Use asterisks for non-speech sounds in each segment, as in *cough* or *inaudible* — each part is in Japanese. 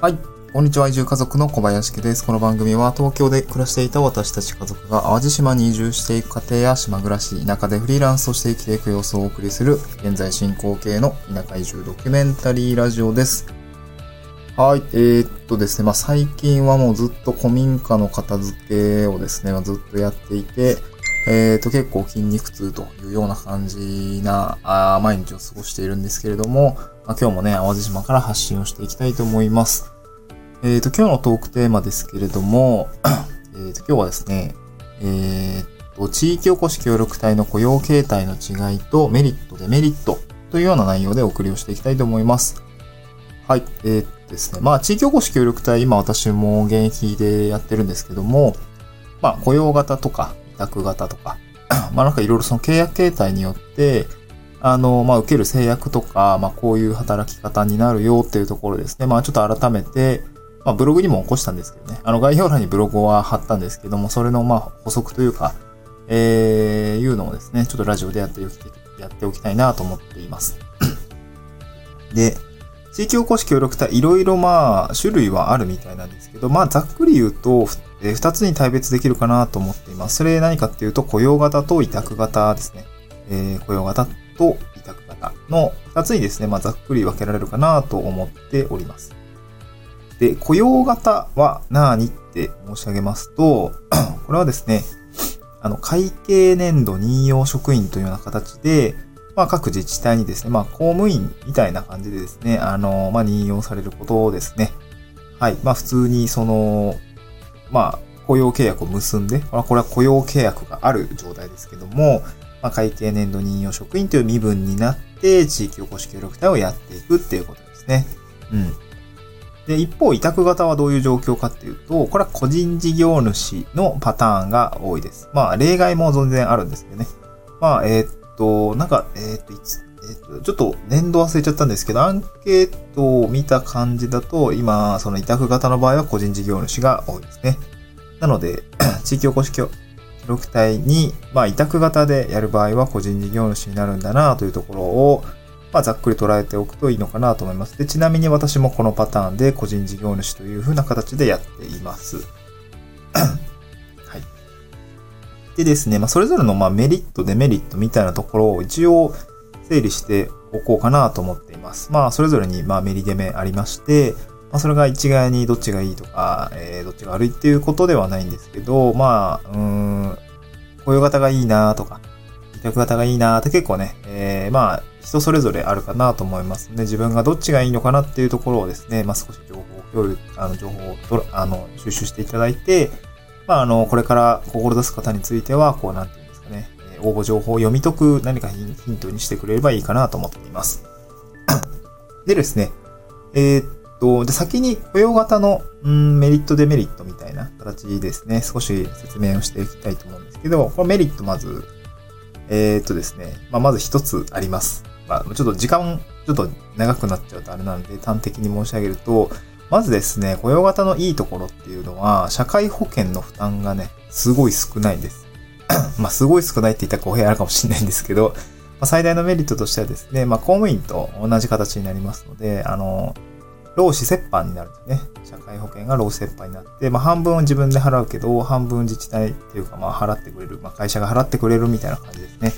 はい。こんにちは。移住家族の小林家です。この番組は東京で暮らしていた私たち家族が淡路島に移住していく家庭や島暮らし、田舎でフリーランスとして生きていく様子をお送りする現在進行形の田舎移住ドキュメンタリーラジオです。はい。えー、っとですね。まあ、最近はもうずっと古民家の片付けをですね、まあ、ずっとやっていて、えー、っと結構筋肉痛というような感じなあ毎日を過ごしているんですけれども、まあ、今日もね、淡路島から発信をしていきたいと思います。えっ、ー、と、今日のトークテーマですけれども、*clears throat* えっと、今日はですね、えっ、と、地域おこし協力隊の雇用形態の違いとメリット、デメリットというような内容でお送りをしていきたいと思います。はい。えっー、ですね。まあ、地域おこし協力隊、今私も現役でやってるんですけども、まあ、雇用型とか、委託型とか、*clears throat* まあ、なんかいろいろその契約形態によって、あの、まあ、受ける制約とか、まあ、こういう働き方になるよっていうところですね。まあ、ちょっと改めて、まあ、ブログにも起こしたんですけどね。あの、概要欄にブログは貼ったんですけども、それの、まあ、補足というか、えー、いうのをですね、ちょっとラジオでやっておきやっておきたいなと思っています。*clears throat* で、地域おこし協力隊、いろいろまあ、種類はあるみたいなんですけど、まあ、ざっくり言うと、えー、二つに大別できるかなと思っています。それ何かっていうと、雇用型と委託型ですね。えー、雇用型と委託型の二つにですね、まあ、ざっくり分けられるかなと思っております。で、雇用型は何って申し上げますと、*clears throat* これはですね、あの、会計年度任用職員というような形で、まあ、各自治体にですね、まあ、公務員みたいな感じでですね、あの、まあ、任用されることですね。はい。まあ、普通に、その、まあ、雇用契約を結んで、まあこれは雇用契約がある状態ですけども、まあ、会計年度任用職員という身分になって、地域おこし協力隊をやっていくっていうことですね。うん。で、一方、委託型はどういう状況かっていうと、これは個人事業主のパターンが多いです。まあ、例外も全然あるんですけどね。まあ、えー、っと、なんか、えー、っと、いつ、えっと、ちょっと年度忘れちゃったんですけど、アンケートを見た感じだと、今、その委託型の場合は個人事業主が多いですね。なので、*clears throat* 地域おこし記録隊に、まあ、委託型でやる場合は個人事業主になるんだなというところを、まあ、ざっくり捉えておくといいのかなと思います。で、ちなみに私もこのパターンで個人事業主という風な形でやっています。はい。でですね、まあ、それぞれのまあメリット、デメリットみたいなところを一応整理しておこうかなと思っています。まあ、それぞれにまあメリデメありまして、まあ、それが一概にどっちがいいとか、えー、どっちが悪いっていうことではないんですけど、まあ、うーん、雇用型がいいなとか、委託型がいいなって結構ね、えー、まあ、人それぞれあるかなと思いますので、自分がどっちがいいのかなっていうところをですね、まあ、少し情報共有、あの、情報をとあの収集していただいて、まあ、あの、これから志す方については、こう、なんていうんですかね、応募情報を読み解く何かヒントにしてくれればいいかなと思っています。*coughs* でですね、えー、っと、で、先に雇用型の、うん、メリット、デメリットみたいな形ですね、少し説明をしていきたいと思うんですけど、このメリットまず、えー、っとですね、まあ、まず一つあります。まあ、ちょっと時間、ちょっと長くなっちゃうとあれなんで、端的に申し上げると、まずですね、雇用型のいいところっていうのは、社会保険の負担がね、すごい少ないです。*coughs* まあ、すごい少ないって言ったら公平あるかもしれないんですけど、まあ、最大のメリットとしてはですね、まあ、公務員と同じ形になりますので、あの、労使折半になるんですね。社会保険が労使折半になって、まあ、半分自分で払うけど、半分自治体っていうか、まあ、払ってくれる、まあ、会社が払ってくれるみたいな感じですね。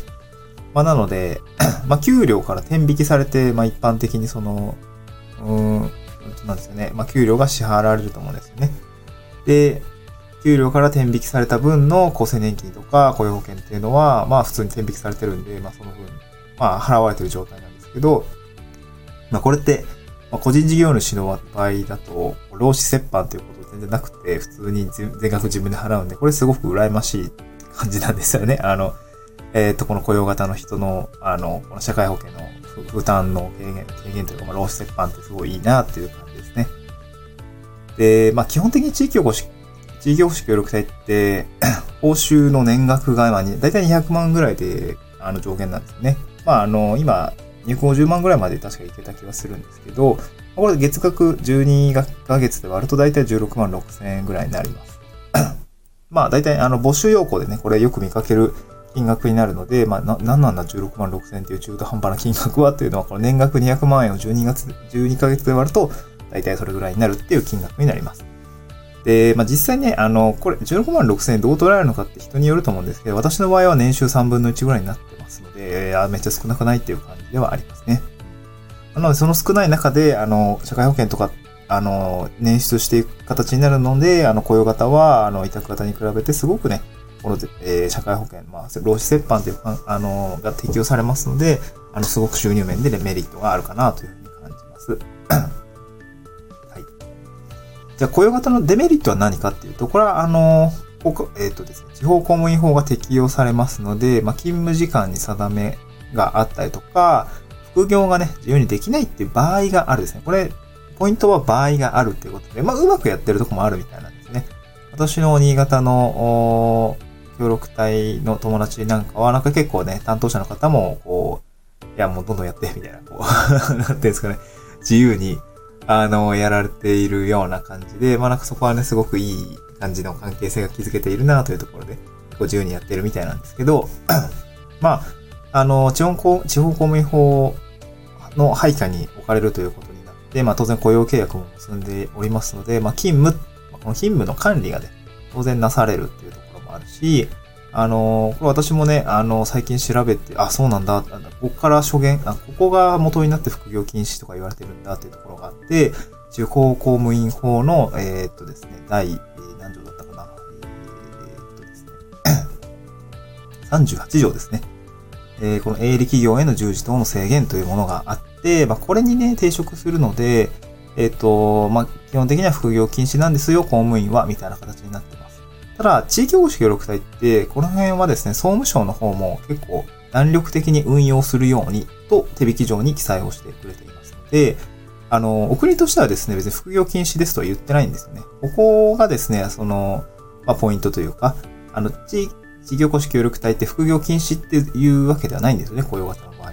まあ、なので、*clears throat* まあ、給料から転引きされて、まあ、一般的にその、うーん、なんですよね。まあ、給料が支払われると思うんですよね。で、給料から転引きされた分の厚生年金とか雇用保険っていうのは、まあ、普通に転引きされてるんで、まあ、その分、まあ、払われてる状態なんですけど、まあ、これって、まあ、個人事業主の場合だと、労使折半ということ全然なくて、普通に全額自分で払うんで、これすごく羨ましい感じなんですよね。あの、えっ、ー、と、この雇用型の人の、あの、この社会保険の負担の軽減、軽減というか、まあ、労使折半ってすごいいいなっていう感じですね。で、まあ、基本的に地域おこし、地域おこし協力隊って、*coughs* 報酬の年額が、まあ、だいたい200万ぐらいで、あの、上限なんですね。まあ、あの、今、250万ぐらいまで確かいけた気がするんですけど、これ月額12ヶ月で割ると大体16万6千円ぐらいになります。*coughs* まあ大体あの募集要項でね、これよく見かける金額になるので、まあ、な、なんなんだ16万6千っていう中途半端な金額はっていうのは、この年額200万円を12月、12ヶ月で割ると、だいたいそれぐらいになるっていう金額になります。で、まあ、実際ね、あの、これ、16万6千円どう捉えるのかって人によると思うんですけど、私の場合は年収3分の1ぐらいになってますので、めっちゃ少なくないっていう感じではありますね。なので、その少ない中で、あの、社会保険とか、あの、捻出していく形になるので、あの、雇用型は、あの、委託型に比べてすごくね、この、えー、社会保険、まあ、労使折半というか、あの、が適用されますので、あの、すごく収入面で、ね、メリットがあるかなというふうに感じます。*coughs* はい。じゃあ、雇用型のデメリットは何かっていうと、これは、あの、えっ、ー、とですね、地方公務員法が適用されますので、まあ、勤務時間に定めがあったりとか、副業がね、自由にできないっていう場合があるですね。これ、ポイントは場合があるっていうことで、まあ、うまくやってるとこもあるみたいなんですね。私の新潟の、協力隊の友達なんかは、なんか結構ね、担当者の方も、こう、いや、もうどんどんやって、みたいな、こう *laughs* なんていうんですかね、自由に、あの、やられているような感じで、まあなんかそこはね、すごくいい感じの関係性が築けているなというところで、こう自由にやってるみたいなんですけど、*clears throat* まあ、あの、地方公務員法の配下に置かれるということになって、まあ当然雇用契約も結んでおりますので、まあ勤務、この勤務の管理がね、当然なされるっていうところあるし、あの、これ私もね、あの、最近調べて、あ、そうなんだ、なんだここから初言、あ、ここが元になって副業禁止とか言われてるんだっていうところがあって、地方公務員法の、えー、っとですね、第、えー、何条だったかな、えー、っとですね、*coughs* 38条ですね。え、この営利企業への従事等の制限というものがあって、まあ、これにね、抵触するので、えっ、と、まあ、基本的には副業禁止なんですよ、公務員は、みたいな形になってます。ただ、地域保守協力隊って、この辺はですね、総務省の方も結構弾力的に運用するように、と手引き状に記載をしてくれていますので、あの、お国としてはですね、別に副業禁止ですとは言ってないんですよね。ここがですね、その、まあ、ポイントというか、あの、地事業公式協力隊って副業禁止っていうわけではないんですよね、雇用型の場合は。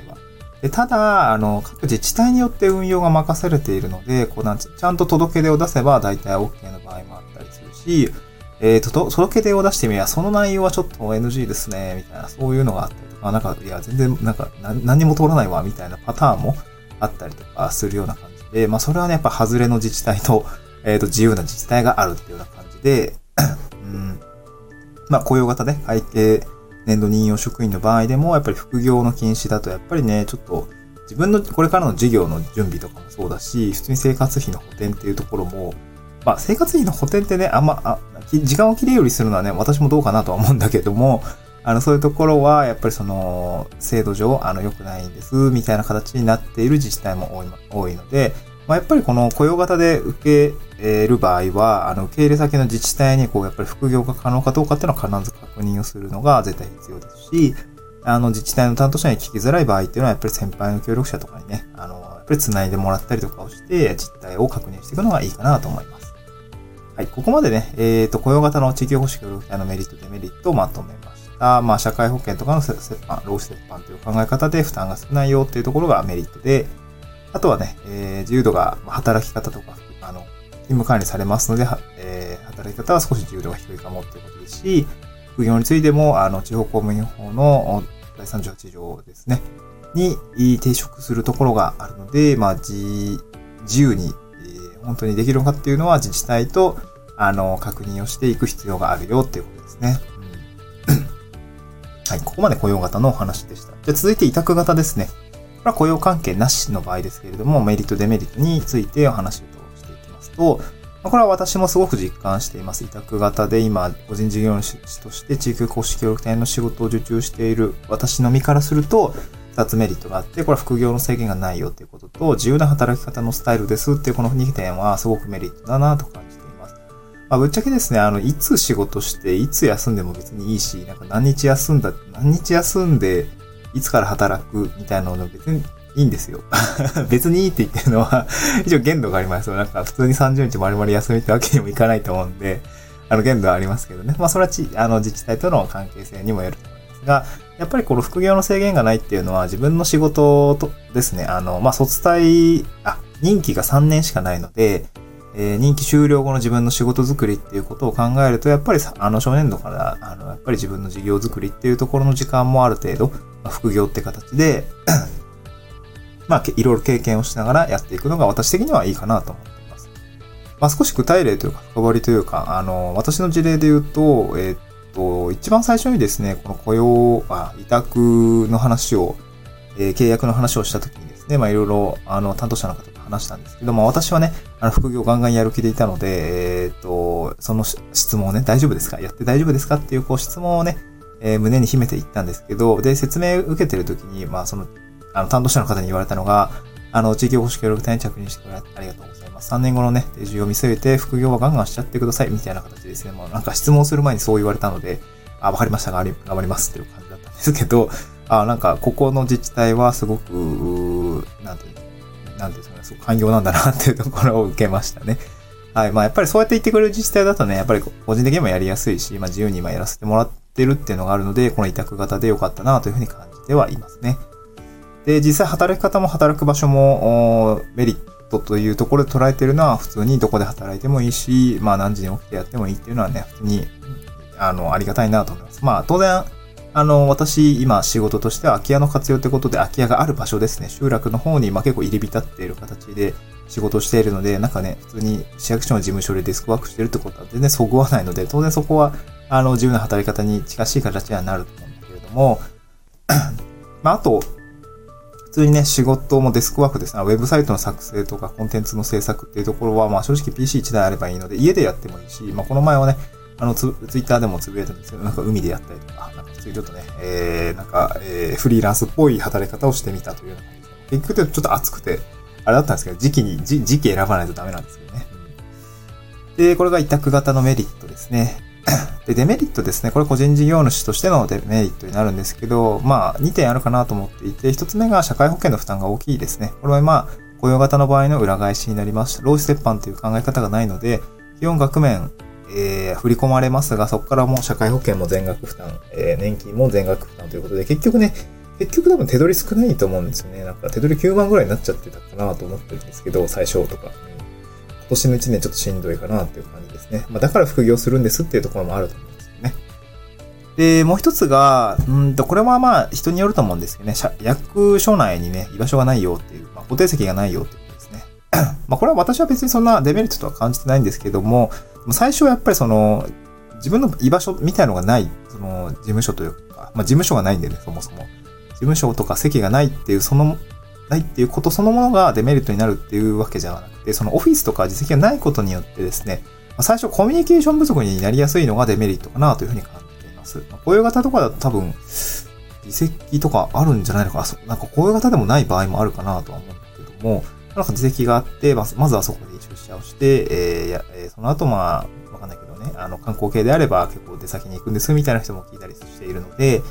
でただ、あの、各自治体によって運用が任されているので、こうなんちゃんと届け出を出せば大体 OK の場合もあったりするし、えっ、ー、と、届け出を出してみれば、その内容はちょっと NG ですね、みたいな、そういうのがあったりとか、なんか、いや、全然、なんか、何にも通らないわ、みたいなパターンもあったりとかするような感じで、まあ、それはね、やっぱ外れの自治体と、えっ、ー、と、自由な自治体があるっていうような感じで、*clears throat* うん、まあ、雇用型で、会計年度任用職員の場合でも、やっぱり副業の禁止だと、やっぱりね、ちょっと、自分のこれからの事業の準備とかもそうだし、普通に生活費の補填っていうところも、まあ、生活費の補填ってね、あんま、あ、時間を切れよりするのはね、私もどうかなとは思うんだけども、あの、そういうところは、やっぱりその、制度上、あの、良くないんです、みたいな形になっている自治体も多い多いので、まあ、やっぱりこの雇用型で受ける場合は、あの、受け入れ先の自治体に、こう、やっぱり副業が可能かどうかっていうのを必ず確認をするのが絶対必要ですし、あの、自治体の担当者に聞きづらい場合っていうのは、やっぱり先輩の協力者とかにね、あの、やっぱり繋いでもらったりとかをして、実態を確認していくのがいいかなと思います。はい、ここまでね、えっ、ー、と、雇用型の地域保守協力隊のメリット、デメリットをまとめました。まあ、社会保険とかの折半、労使折半という考え方で負担が少ないよっていうところがメリットで、あとはね、えー、自由度が、働き方とか、あの、勤務管理されますので、えー、働き方は少し自由度が低いかもっていうことですし、副業についても、あの、地方公務員法の第38条ですね、に抵触するところがあるので、まあ、自、由に、本当にできるのかっていうのは自治体と、あの、確認をしていく必要があるよっていうことですね。うん、はい、ここまで雇用型のお話でした。じゃ続いて委託型ですね。これは雇用関係なしの場合ですけれども、メリット、デメリットについてお話をしていきますと、これは私もすごく実感しています。委託型で今、個人事業主として地域公式協力隊の仕事を受注している私の身からすると、二つメリットがあって、これは副業の制限がないよっていうことと、自由な働き方のスタイルですっていうこの2点はすごくメリットだなと感ま。あ、ぶっちゃけですね、あの、いつ仕事して、いつ休んでも別にいいし、なんか何日休んだ、何日休んで、いつから働くみたいなの別にいいんですよ。*laughs* 別にいいって言ってるのは *laughs* 一応限度がありますよ。なんか普通に30日丸々休みってわけにもいかないと思うんで、あの限度はありますけどね。まあそれはち、あの自治体との関係性にもよると思いますが、やっぱりこの副業の制限がないっていうのは自分の仕事とですね、あの、まあ卒退、あ、任期が3年しかないので、えー、任期終了後の自分の仕事作りっていうことを考えると、やっぱりあの、初年度から、あの、やっぱり自分の事業作りっていうところの時間もある程度、まあ、副業って形で *coughs* まあ、いろいろ経験をしながらやっていくのが私的にはいいかなと思っています。まあ、少し具体例というか、深掘りというか、あの、私の事例で言うと、えー、っと、一番最初にですね、この雇用、あ委託の話を、えー、契約の話をしたときにで、まあ、いろいろ、あの、担当者の方と話したんですけども、私はね、あの、副業ガンガンやる気でいたので、えー、っと、その質問をね、大丈夫ですか？やって大丈夫ですか？っていう、こう、質問をね、えー、胸に秘めていったんですけど、で、説明受けてるときに、まあ、その、あの、担当者の方に言われたのが、あの、地域おこし協力隊に着任してくれありがとうございます。3年後のね、定住を見据えて、副業はガンガンしちゃってください、みたいな形ですね。もうなんか質問する前にそう言われたので、あ、わかりましたが、頑張りますっていう感じだったんですけど、あ、なんか、ここの自治体はすごく、なんですかね、すごく寛容なんだなっていうところを受けましたね。*laughs* はい。まあ、やっぱりそうやって言ってくれる自治体だとね、やっぱり個人的にもやりやすいし、まあ、自由に今やらせてもらってるっていうのがあるので、この委託型でよかったなというふうに感じてはいますね。で、実際働き方も働く場所も、メリットというところで捉えてるのは、普通にどこで働いてもいいし、まあ何時に起きてやってもいいっていうのはね、普通に、あの、ありがたいなと思います。まあ当然、あの、私、今仕事としては空き家の活用ってことで空き家がある場所ですね。集落の方に、まあ、結構入り浸っている形で仕事しているので、なんかね、普通に市役所の事務所でデスクワークしてるってことは全然そぐわないので、当然そこは、あの、自由な働き方に近しい形にはなると思うんだけれども、*clears throat* まあ、あと、普通にね、仕事もデスクワークですね。ウェブサイトの作成とかコンテンツの制作っていうところは、まあ正直 PC1 台あればいいので、家でやってもいいし、まあこの前はね、あのツ、ツイッターでもつぶやいたんですけど、なんか海でやったりとか、なんか普通にちょっとね、えー、なんか、えー、フリーランスっぽい働き方をしてみたというような感じで、結局ちょっと暑くて、あれだったんですけど、時期に、時期選ばないとダメなんですけどね。で、これが委託型のメリットですね。*clears throat* で、デメリットですね。これ個人事業主としてのデメリットになるんですけど、まあ、2点あるかなと思っていて、1つ目が社会保険の負担が大きいですね。これはまあ、雇用型の場合の裏返しになります。ローステッパンという考え方がないので、基本額面、えー、振り込まれますが、そこからもう社会保険も全額負担、えー、年金も全額負担ということで、結局ね、結局多分手取り少ないと思うんですよね。なんか手取り9万ぐらいになっちゃってたかなと思ってるんですけど、最初とか。今年の1年ちょっとしんどいかなっていう感じですね。まあ、だから副業するんですっていうところもあると思うんですよね。で、もう一つが、うんと、これはまあ人によると思うんですけどね、役所内にね、居場所がないよっていう、まあ、固定席がないよっていう。まあこれは私は別にそんなデメリットとは感じてないんですけども、最初はやっぱりその、自分の居場所みたいのがない、その、事務所というか、まあ事務所がないんでね、そもそも。事務所とか席がないっていう、そのないっていうことそのものがデメリットになるっていうわけじゃなくて、そのオフィスとか実績がないことによってですね、最初コミュニケーション不足になりやすいのがデメリットかなというふうに感じています。雇用型とかだと多分、実績とかあるんじゃないのかな。なんか雇用型でもない場合もあるかなとは思うんだけども、なんか実績があって、まずはそこで出社をして、えー、え、その後まあ、わかんないけどね、あの、観光系であれば結構出先に行くんですみたいな人も聞いたりしているので、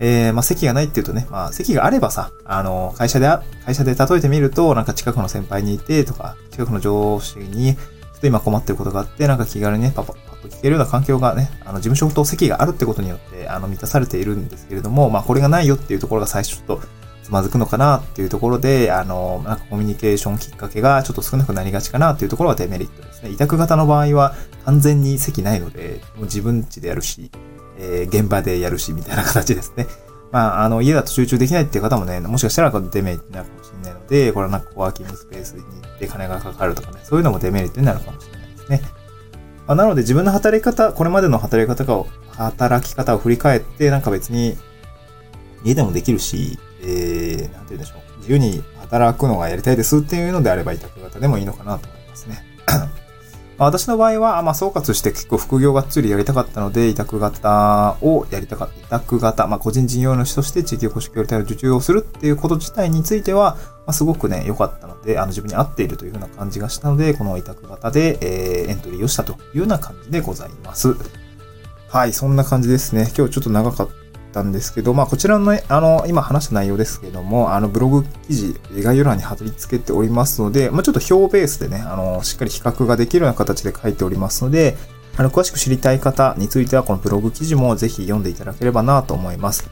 えー、まあ、席がないっていうとね、まあ、席があればさ、あの、会社で、会社で例えてみると、なんか近くの先輩にいてとか、近くの上司に、ちょっと今困ってることがあって、なんか気軽にね、パパ、パッと聞けるような環境がね、あの、事務所と席があるってことによって、あの、満たされているんですけれども、まあ、これがないよっていうところが最初ちょっと、つまずくのかなっていうところで、あの、なんかコミュニケーションきっかけがちょっと少なくなりがちかなっていうところがデメリットですね。委託型の場合は完全に席ないので、もう自分家でやるし、えー、現場でやるし、みたいな形ですね。*laughs* まあ、あの、家だと集中できないっていう方もね、もしかしたらデメリットになるかもしれないので、これはなんかワーキングスペースに行って金がかかるとかね、そういうのもデメリットになるかもしれないですね。まあ、なので自分の働き方、これまでの働き方を、働き方を振り返って、なんか別に家でもできるし、えー、て言うんでしょう。自由に働くのがやりたいですっていうのであれば委託型でもいいのかなと思いますね。*coughs* ま、私の場合は、まあ、総括して結構副業がっつりやりたかったので、委託型をやりたかった。委託型、まあ、個人事業主として地域おこし協力隊を受注をするっていうこと自体については、ま、すごくね、良かったので、あの、自分に合っているというふうな感じがしたので、この委託型で、えー、エントリーをしたというような感じでございます。はい、そんな感じですね。今日ちょっと長かったたんですけど、まあ、こちらの、ね、あの、今話した内容ですけども、あの、ブログ記事、概要欄に貼り付けておりますので、まあ、ちょっと表ベースでね、あの、しっかり比較ができるような形で書いておりますので、あの、詳しく知りたい方については、このブログ記事もぜひ読んでいただければなと思います。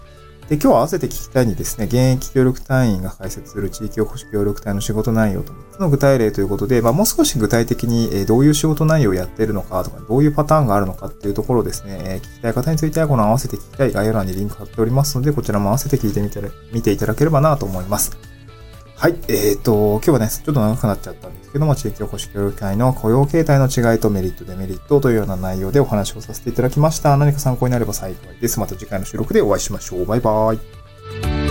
で、今日は合わせて聞きたいにですね、現役協力隊員が解説する地域おこし協力隊の仕事内容と3つの具体例ということで、まあ、もう少し具体的にどういう仕事内容をやっているのかとか、どういうパターンがあるのかっていうところをですね、聞きたい方についてはこの合わせて聞きたい概要欄にリンク貼っておりますので、こちらも合わせて聞いてみて見ていただければなと思います。はい。えっ、ー、と、今日はね、ちょっと長くなっちゃったんですけども、地域おこし協力会の雇用形態の違いとメリット、デメリットというような内容でお話をさせていただきました。何か参考になれば幸いです。また次回の収録でお会いしましょう。バイバーイ。